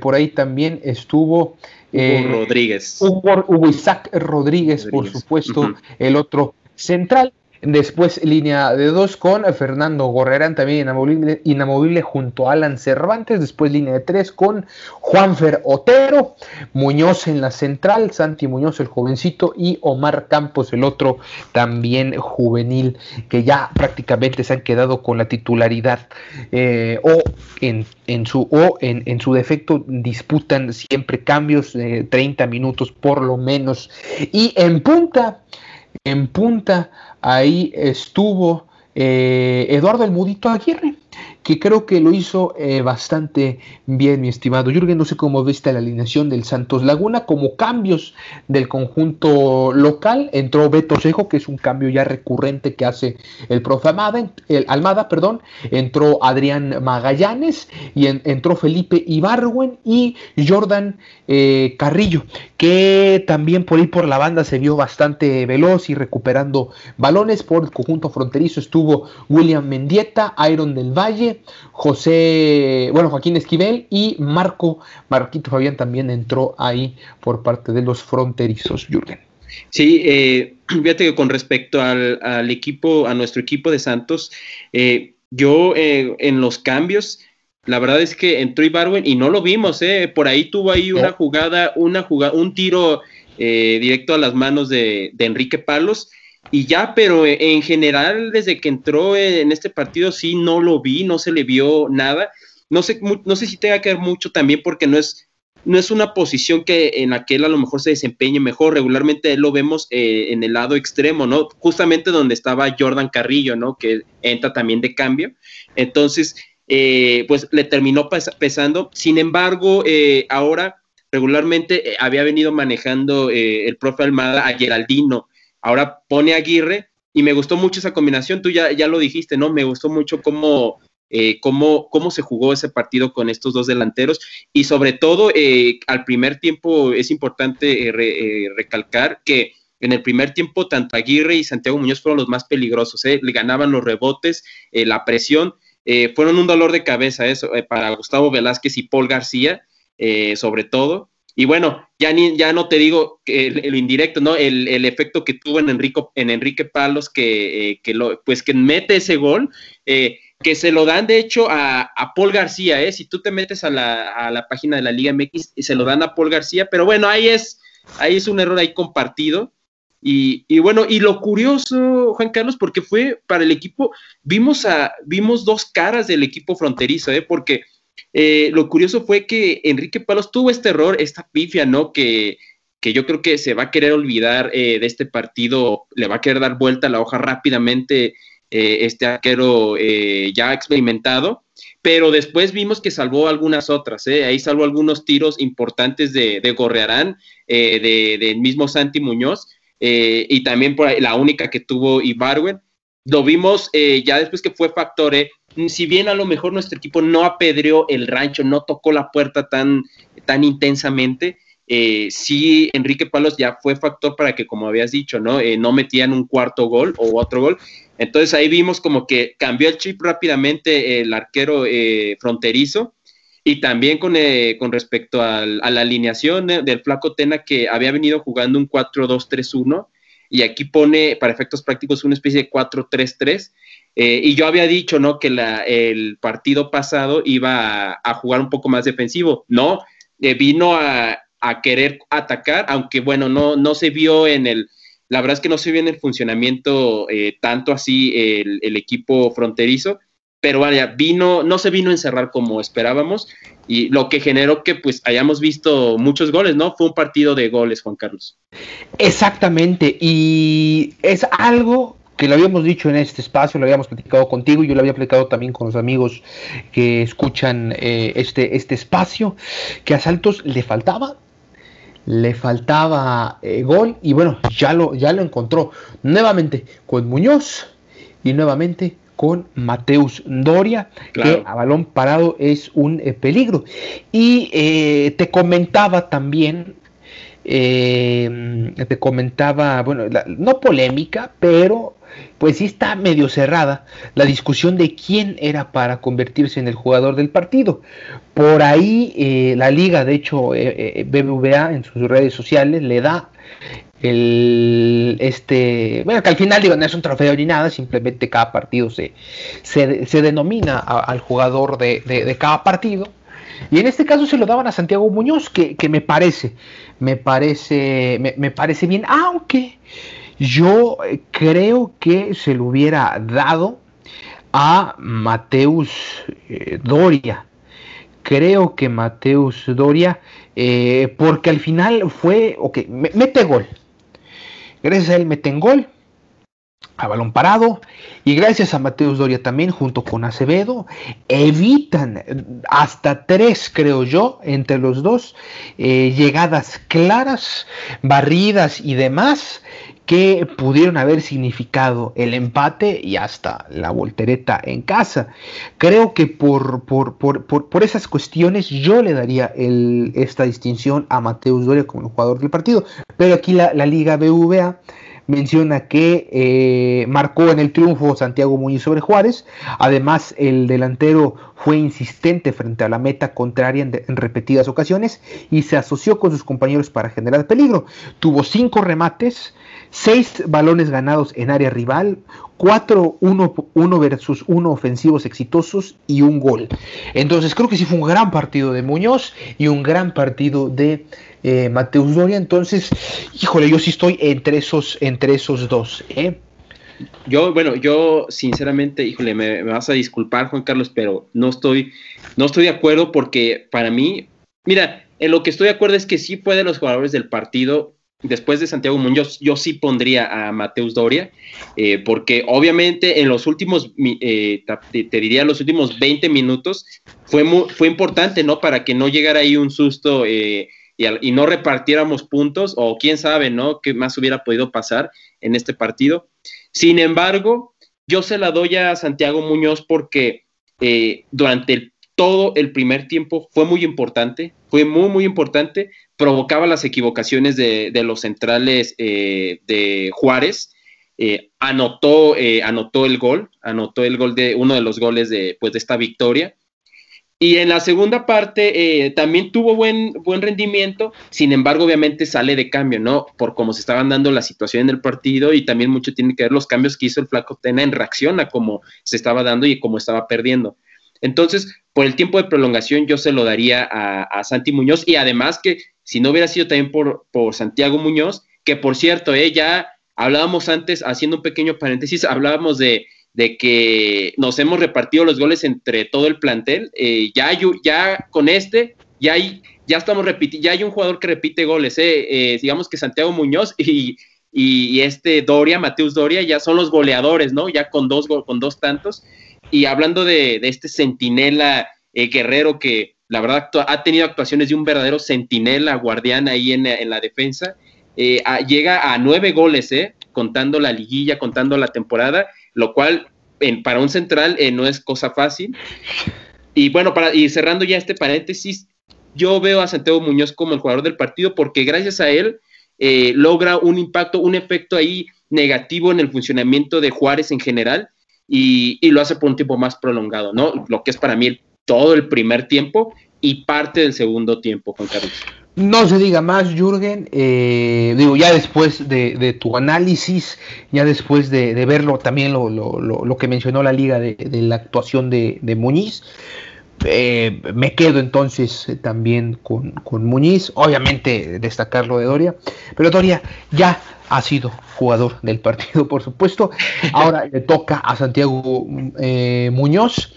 por ahí también estuvo... Hugo Rodríguez. Hugo, Isaac Rodríguez, por supuesto, el otro central. Después línea de dos con Fernando Gorrerán, también inamovible, junto a Alan Cervantes. Después línea de tres con Juanfer Otero, Muñoz en la central, Santi Muñoz el jovencito y Omar Campos el otro también juvenil, que ya prácticamente se han quedado con la titularidad eh, o en, su, o en, su defecto disputan siempre cambios de 30 minutos por lo menos. Y en punta, en punta ahí estuvo eh, Eduardo El Mudito Aguirre, que creo que lo hizo eh, bastante bien, mi estimado Jürgen. No sé cómo viste la alineación del Santos Laguna, como cambios del conjunto local. Entró Beto Sejo, que es un cambio ya recurrente que hace el profe el Almada perdón. Entró Adrián Magallanes y entró Felipe Ibarwen y Jordan eh, Carrillo, que también por ahí por la banda se vio bastante veloz y recuperando balones. Por el conjunto fronterizo estuvo William Mendieta, Iron del Valle, José, bueno, Joaquín Esquivel y Marco, Marquito Fabián también entró ahí por parte de los fronterizos, Jürgen. Sí, eh, fíjate que con respecto al, equipo, a nuestro equipo de Santos, eh, yo eh, en los cambios, la verdad es que entró Ibarwen y no lo vimos, eh, por ahí tuvo ahí una jugada, una jugada, un tiro directo a las manos de, de Enrique Palos y ya, pero en general, desde que entró en este partido, sí no lo vi, no se le vio nada. No sé, no sé si tenga que ver mucho también porque no es, no es una posición que en la que él a lo mejor se desempeñe mejor. Regularmente lo vemos eh, en el lado extremo, ¿no? Justamente donde estaba Jordan Carrillo, ¿no? Que entra también de cambio. Entonces, eh, pues le terminó pesando. Sin embargo, eh, ahora regularmente había venido manejando el profe Almada a Geraldino ahora pone a Aguirre y me gustó mucho esa combinación, tú ya, ya lo dijiste, ¿no? Me gustó mucho cómo, eh, cómo, cómo, se jugó ese partido con estos dos delanteros y sobre todo eh, al primer tiempo es importante eh, recalcar que en el primer tiempo tanto Aguirre y Santiago Muñoz fueron los más peligrosos, le ganaban los rebotes, la presión, fueron un dolor de cabeza eso para Gustavo Velázquez y Paul García, sobre todo. Y bueno, ya, ni, ya no te digo el, indirecto, ¿no? El, efecto que tuvo en, Enrico, en Enrique Palos, que, eh, que, lo, pues que mete ese gol, eh, que se lo dan de hecho a, Paul García, ¿eh? Si tú te metes a la, a la, página de la Liga MX, se lo dan a Paul García, pero bueno, ahí es, ahí es un error ahí compartido. Y, y, bueno, y lo curioso, Juan Carlos, porque fue para el equipo, vimos a, vimos dos caras del equipo fronterizo, ¿eh? Porque eh, lo curioso fue que Enrique Palos tuvo este error, esta pifia, ¿no? Que, que yo creo que se va a querer olvidar eh, de este partido, le va a querer dar vuelta a la hoja rápidamente eh, este arquero ya experimentado, pero después vimos que salvó algunas otras, ahí salvó algunos tiros importantes de, de Gorrearán, del de mismo Santi Muñoz, y también por ahí, la única que tuvo Ibarwen. Lo vimos ya después que fue Factore, si bien a lo mejor nuestro equipo no apedreó el rancho, no tocó la puerta tan, tan intensamente, eh, sí Enrique Palos ya fue factor para que, como habías dicho, ¿no? Eh, no metían un cuarto gol o otro gol. Entonces ahí vimos como que cambió el chip rápidamente el arquero eh, fronterizo y también con, con respecto a la alineación del Flaco Tena que había venido jugando un 4-2-3-1 y aquí pone para efectos prácticos una especie de 4-3-3 eh, y yo había dicho, ¿no? Que el partido pasado iba a, jugar un poco más defensivo. No, eh, vino a, querer atacar, aunque bueno, no, no se vio en el, la verdad es que no se vio en el funcionamiento eh, tanto así el, equipo fronterizo, pero vaya, vino, no se vino a encerrar como esperábamos y lo que generó que pues hayamos visto muchos goles, ¿no? Fue un partido de goles, Juan Carlos. Exactamente, y es algo que lo habíamos dicho en este espacio, lo habíamos platicado contigo, yo lo había platicado también con los amigos que escuchan eh, este, este espacio, que a Saltos le faltaba, le faltaba eh, gol, y bueno, ya lo, ya lo encontró nuevamente con Muñoz y nuevamente con Mateus Doria, que a balón parado es un eh, peligro. Y eh, te comentaba también, te comentaba, bueno, no polémica, pero pues sí está medio cerrada la discusión de quién era para convertirse en el jugador del partido. Por ahí eh, la liga, de hecho, eh, eh, BBVA en sus redes sociales le da el este bueno que al final digo no es un trofeo ni nada simplemente cada partido se, se, denomina al jugador de, cada partido y en este caso se lo daban a Santiago Muñoz que, me parece me parece me, parece bien aunque yo creo que se lo hubiera dado a Mateus eh, Doria. Creo que Mateus Doria, eh, porque al final fue, ok, mete gol. Gracias a él meten gol a balón parado y gracias a Mateus Doria también junto con Acevedo evitan hasta tres creo yo entre los dos llegadas claras barridas y demás que pudieron haber significado el empate y hasta la voltereta en casa. Creo que por, por, esas cuestiones yo le daría esta distinción a Mateus Doria como el jugador del partido, pero aquí la, la Liga BVA menciona que eh, marcó en el triunfo Santiago Muñiz sobre Juárez. Además, el delantero fue insistente frente a la meta contraria en, repetidas ocasiones y se asoció con sus compañeros para generar peligro. Tuvo cinco remates, seis balones ganados en área rival, 4 1, versus 1 ofensivos exitosos y un gol. Entonces creo que sí fue un gran partido de Muñoz y un gran partido de eh, Mateus Doria. Entonces, híjole, yo sí estoy entre esos, entre esos dos. ¿eh? Yo, bueno, yo sinceramente, híjole, me, me, vas a disculpar, Juan Carlos, pero no estoy, no estoy de acuerdo porque para mí, mira, en lo que estoy de acuerdo es que sí fue de los jugadores del partido después de Santiago Muñoz, yo sí pondría a Mateus Doria, eh, porque obviamente en los últimos, eh, te, diría los últimos 20 minutos, fue, fue importante, ¿no? Para que no llegara ahí un susto eh, y, no repartiéramos puntos, o quién sabe, ¿no? ¿Qué más hubiera podido pasar en este partido? Sin embargo, yo se la doy a Santiago Muñoz porque durante todo el primer tiempo fue muy importante, fue muy, muy importante, provocaba las equivocaciones de, los centrales eh, de Juárez. Eh, anotó, eh, anotó el gol, anotó el gol de uno de los goles de, pues, de esta victoria. Y en la segunda parte también tuvo buen, buen rendimiento, sin embargo, obviamente sale de cambio, ¿no? Por cómo se estaban dando la situación en el partido y también mucho tiene que ver los cambios que hizo el Flaco Tena en reacción a cómo se estaba dando y cómo estaba perdiendo. Entonces, por el tiempo de prolongación, yo se lo daría a, a Santi Muñoz y además que si no hubiera sido también por, por Santiago Muñoz, que por cierto, eh, ya hablábamos antes, haciendo un pequeño paréntesis, hablábamos de, que nos hemos repartido los goles entre todo el plantel. Eh, ya, ya con este, ya, hay, ya estamos repitiendo, ya hay un jugador que repite goles, eh, eh, digamos que Santiago Muñoz y, y, este Doria, Mateus Doria, ya son los goleadores, ¿no? Ya con dos, con dos tantos. Y hablando de, de este centinela guerrero que, la verdad ha tenido actuaciones de un verdadero centinela, guardián ahí en, la defensa. Eh, llega a nueve goles, eh, contando la liguilla, contando la temporada, lo cual para un central eh, no es cosa fácil. Y bueno, para, y cerrando ya este paréntesis, yo veo a Santiago Muñoz como el jugador del partido porque gracias a él logra un impacto, un efecto ahí negativo en el funcionamiento de Juárez en general y, y, lo hace por un tiempo más prolongado, ¿no? Lo que es para mí todo el primer tiempo y parte del segundo tiempo, Juan Carlos. No se diga más, Jürgen. Eh, digo, ya después de, tu análisis, ya después de, verlo también lo, que mencionó la liga de, la actuación de, Muñiz, eh, me quedo entonces eh, también con, con, Muñiz. Obviamente destacar lo de Doria, pero Doria ya ha sido jugador del partido, por supuesto. Ahora le toca a Santiago eh, Muñoz.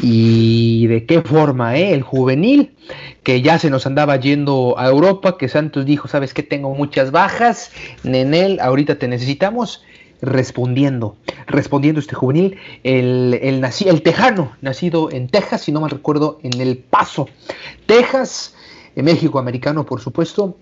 ¿Y de qué forma? Eh? El juvenil, que ya se nos andaba yendo a Europa, que Santos dijo, sabes que tengo muchas bajas, Nenel, ahorita te necesitamos. Respondiendo, respondiendo este juvenil, el, el, el tejano, nacido en Texas, si no me recuerdo, en El Paso, Texas, México americano, por supuesto,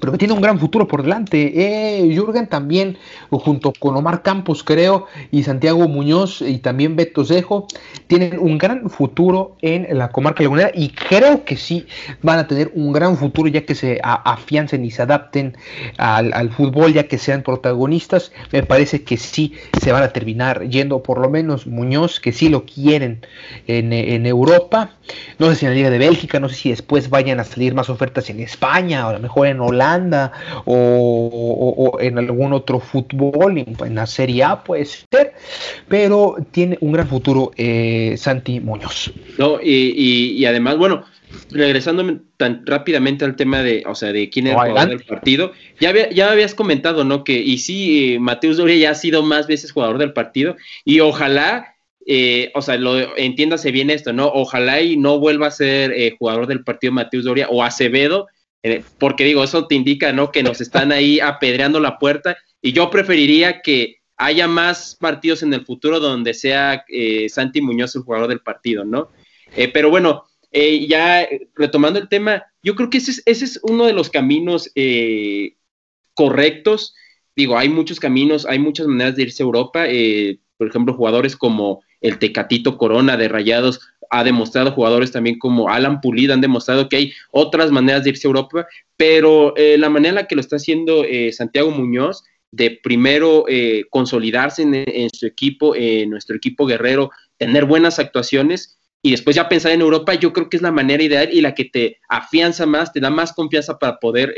pero que tiene un gran futuro por delante. Eh, Jürgen también, junto con Omar Campos, creo, y Santiago Muñoz y también Beto Zejo, tienen un gran futuro en la comarca lagunera y creo que sí van a tener un gran futuro ya que se afiancen y se adapten al, fútbol, ya que sean protagonistas. Me parece que sí se van a terminar yendo, por lo menos Muñoz, que sí lo quieren en, en Europa. No sé si en la Liga de Bélgica, no sé si después vayan a salir más ofertas en España o a lo mejor en Holanda o, en algún otro fútbol, en, la Serie A puede ser, pero tiene un gran futuro eh, Santi Muñoz. No, y, además, bueno, regresando tan rápidamente al tema de, o sea, de quién es el jugador del partido, ya, ya habías comentado, ¿no? Que, y sí, eh, Mateus Doria ya ha sido más veces jugador del partido, y ojalá, eh, o sea, lo, entiéndase bien esto, ¿no? Ojalá y no vuelva a ser jugador del partido Mateus Doria o Acevedo, eh, porque digo, eso te indica, ¿no? Que nos están ahí apedreando la puerta y yo preferiría que haya más partidos en el futuro donde sea eh, Santi Muñoz el jugador del partido, ¿no? Eh, pero bueno, ya retomando el tema, yo creo que ese es, ese es uno de los caminos correctos. Digo, hay muchos caminos, hay muchas maneras de irse a Europa. por ejemplo, jugadores como el Tecatito Corona de Rayados ha demostrado, jugadores también como Alan Pulido han demostrado que hay otras maneras de irse a Europa, pero eh, la manera en la que lo está haciendo eh, Santiago Muñoz, de primero eh, consolidarse en, su equipo, en nuestro equipo guerrero, tener buenas actuaciones y después ya pensar en Europa, yo creo que es la manera ideal y la que te afianza más, te da más confianza para poder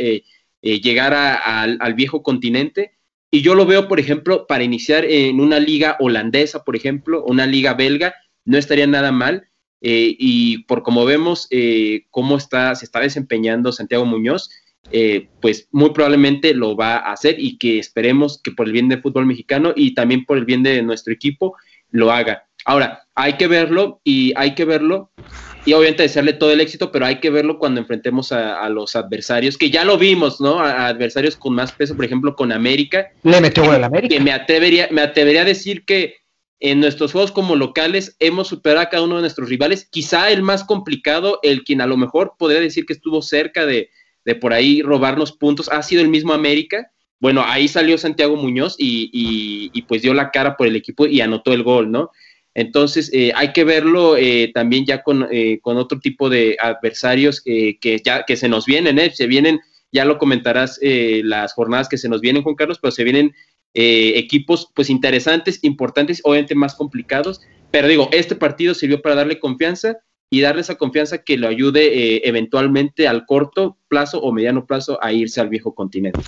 llegar al viejo continente. Y yo lo veo, por ejemplo, para iniciar en una liga holandesa, por ejemplo, una liga belga, no estaría nada mal. Eh, y por como vemos eh, cómo está, se está desempeñando Santiago Muñoz, eh, pues muy probablemente lo va a hacer y que esperemos que por el bien del fútbol mexicano y también por el bien de nuestro equipo lo haga. Ahora, hay que verlo y hay que verlo y obviamente desearle todo el éxito, pero hay que verlo cuando enfrentemos a, los adversarios, que ya lo vimos, ¿no? A, adversarios con más peso, por ejemplo, con América. Le metió gol América. Que me atrevería, me atrevería a decir que en nuestros juegos como locales hemos superado a cada uno de nuestros rivales. Quizá el más complicado, el quien a lo mejor podría decir que estuvo cerca de, por ahí robarnos puntos, ha sido el mismo América. Bueno, ahí salió Santiago Muñoz y, pues dio la cara por el equipo y anotó el gol, ¿no? Entonces eh, hay que verlo eh, también ya con, eh, con, otro tipo de adversarios que ya que se nos vienen, se vienen, ya lo comentarás las jornadas que se nos vienen, Juan Carlos, pero se vienen eh, equipos pues interesantes, importantes, obviamente más complicados, pero digo, este partido sirvió para darle confianza y darle esa confianza que lo ayude eh, eventualmente al corto plazo o mediano plazo a irse al viejo continente.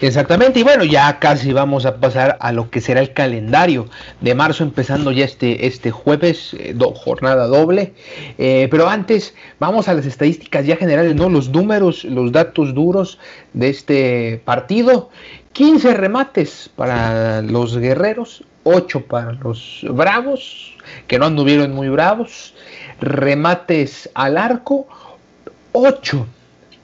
Exactamente, y bueno, ya casi vamos a pasar a lo que será el calendario de marzo, empezando ya este, este jueves, eh, jornada doble. pero antes, vamos a las estadísticas ya generales, ¿no? Los números, los datos duros de este partido. 15 remates para los guerreros, 8 para los bravos, que no anduvieron muy bravos, remates al arco, 8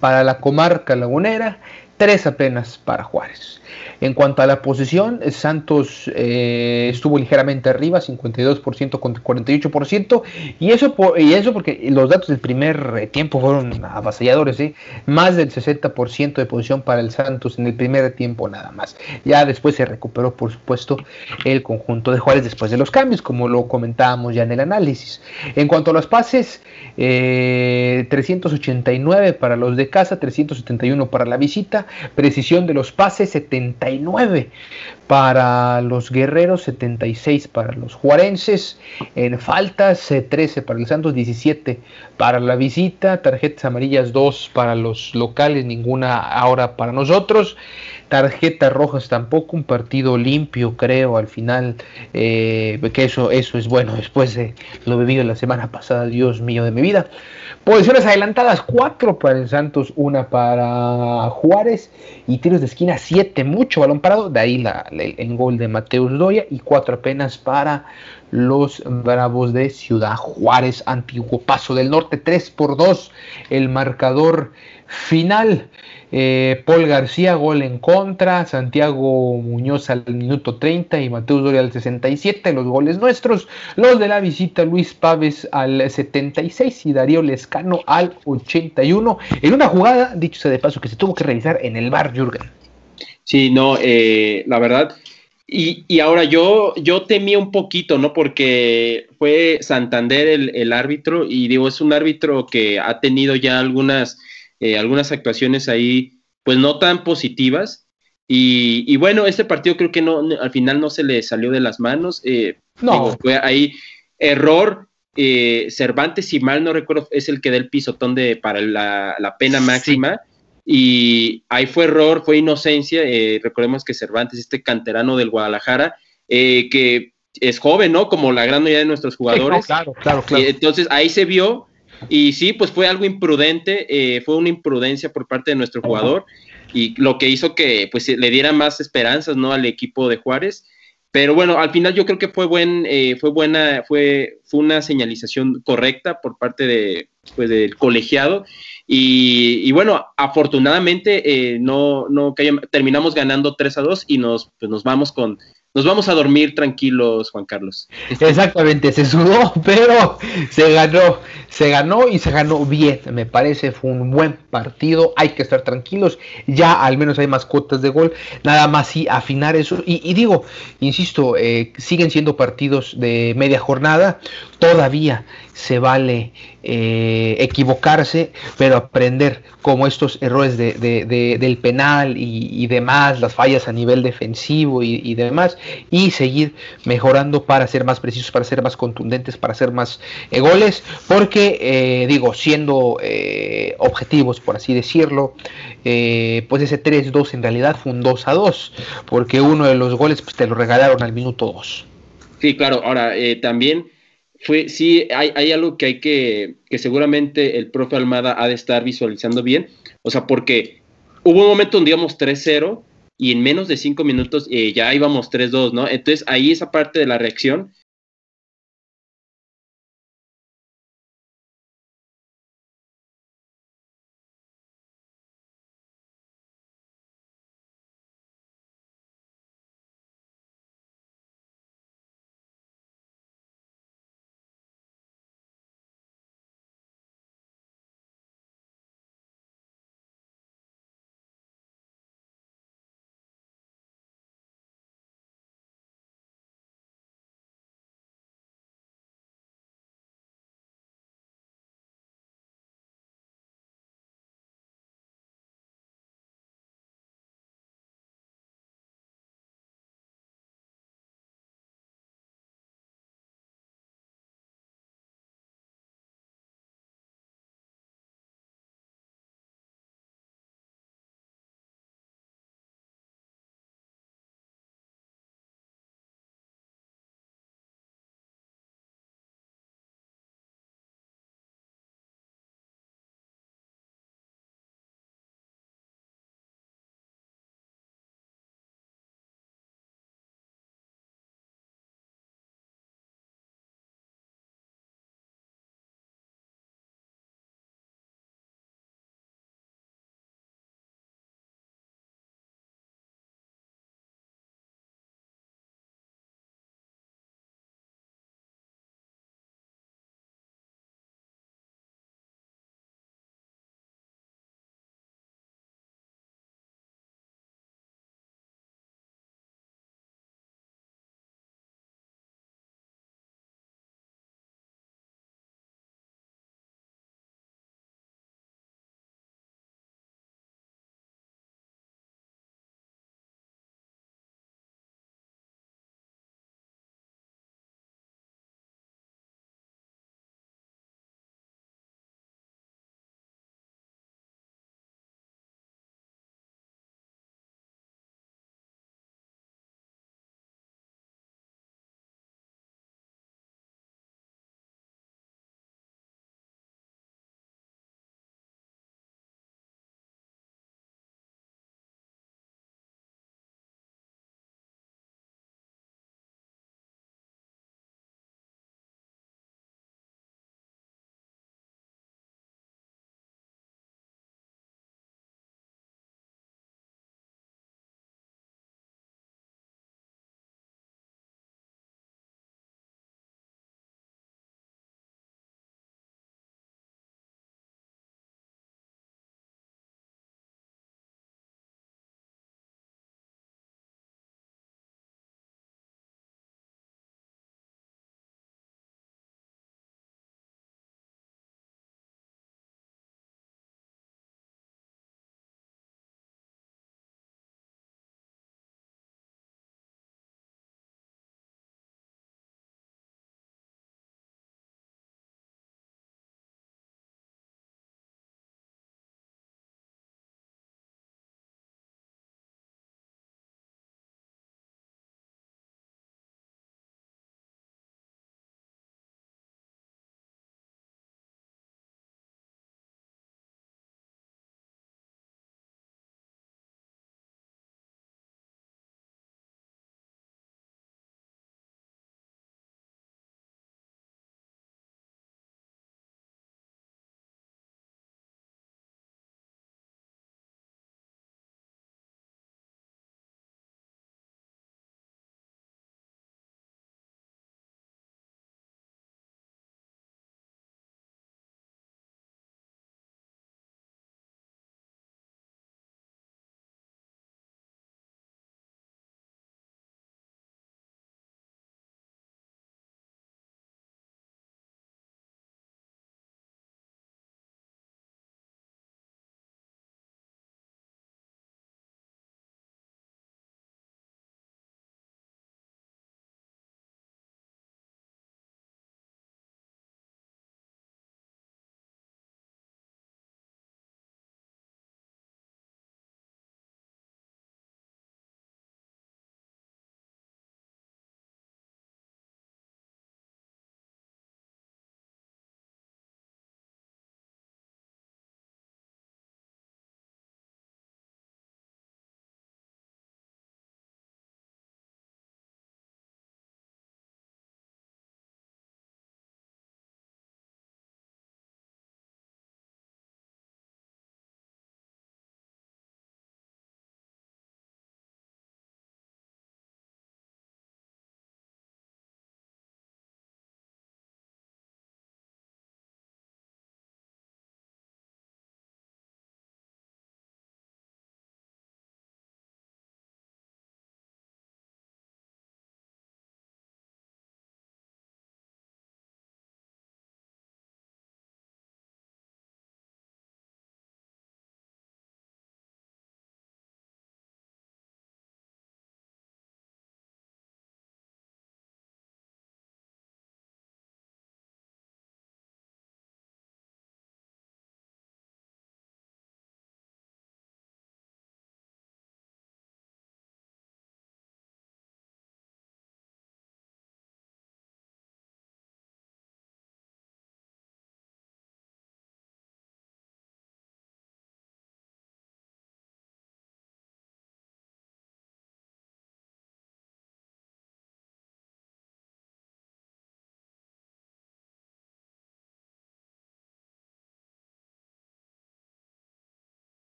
para la comarca lagunera, 3 apenas para Juárez. En cuanto a la posición, Santos eh, estuvo ligeramente arriba, 52% contra 48%, y eso, y eso porque los datos del primer eh, tiempo fueron avasalladores, ¿sí? más del 60% de posición para el Santos en el primer tiempo nada más. Ya después se recuperó, por supuesto, el conjunto de Juárez después de los cambios, como lo comentábamos ya en el análisis. En cuanto a los pases, 389 eh, para los de casa, 371 para la visita, precisión de los pases 70 para los guerreros, 76 para los juarenses, en faltas 13 para el Santos, 17 para la visita, tarjetas amarillas 2 para los locales, ninguna ahora para nosotros, tarjetas rojas tampoco, un partido limpio creo al final, eh, que eso, eso es bueno después de lo vivido la semana pasada, Dios mío de mi vida. Posiciones adelantadas, 4 para el Santos, una para Juárez y tiros de esquina 7, mucho balón parado, de ahí la, el, gol de Mateus Doya y 4 apenas para los Bravos de Ciudad Juárez, antiguo Paso del Norte, 3 por 2 el marcador final. Eh, Paul García, gol en contra, Santiago Muñoz al minuto 30 y Mateus Doria al 67, los goles nuestros, los de la visita Luis Paves al 76 y Darío Lescano al 81, en una jugada, dicho sea de paso, que se tuvo que realizar en el bar Jürgen. Sí, no, eh, la verdad, y, ahora yo, yo temía un poquito, ¿no? Porque fue Santander el, árbitro y digo, es un árbitro que ha tenido ya algunas eh, algunas actuaciones ahí, pues no tan positivas. Y, bueno, este partido creo que no, al final no se le salió de las manos. Eh, no. fue ahí error. Eh, Cervantes, si mal no recuerdo, es el que da el pisotón de, para la, pena máxima. Y ahí fue error, fue inocencia. recordemos que Cervantes, este canterano del Guadalajara, que es joven, ¿no? Como la gran mayoría de nuestros jugadores. claro, claro, claro. entonces ahí se vio y sí, pues fue algo imprudente, eh, fue una imprudencia por parte de nuestro jugador y lo que hizo que pues le diera más esperanzas, ¿no? Al equipo de Juárez. Pero bueno, al final yo creo que fue buen, eh, fue buena, fue, fue una señalización correcta por parte de, pues, del colegiado. Y, bueno, afortunadamente eh, no, no terminamos ganando 3 a 2 y nos, pues, nos vamos con nos vamos a dormir tranquilos, Juan Carlos. Exactamente, se sudó, pero se ganó, se ganó y se ganó bien. Me parece fue un buen partido. Hay que estar tranquilos. Ya al menos hay más cuotas de gol. Nada más sí afinar eso. Y, digo, insisto, eh, siguen siendo partidos de media jornada. Todavía se vale eh, equivocarse, pero aprender como estos errores de, del penal y, demás, las fallas a nivel defensivo y, demás, y seguir mejorando para ser más precisos, para ser más contundentes, para hacer más eh, goles, porque eh, digo, siendo objetivos, por así decirlo, pues ese 3-2 en realidad fue un 2-2, porque uno de los goles pues, te lo regalaron al minuto 2. Sí, claro, ahora también fue, sí, hay, hay, algo que hay que, que seguramente el profe Almada ha de estar visualizando bien, o sea, porque hubo un momento donde íbamos 3-0 y en menos de 5 minutos eh, ya íbamos 3-2, ¿no? Entonces ahí esa parte de la reacción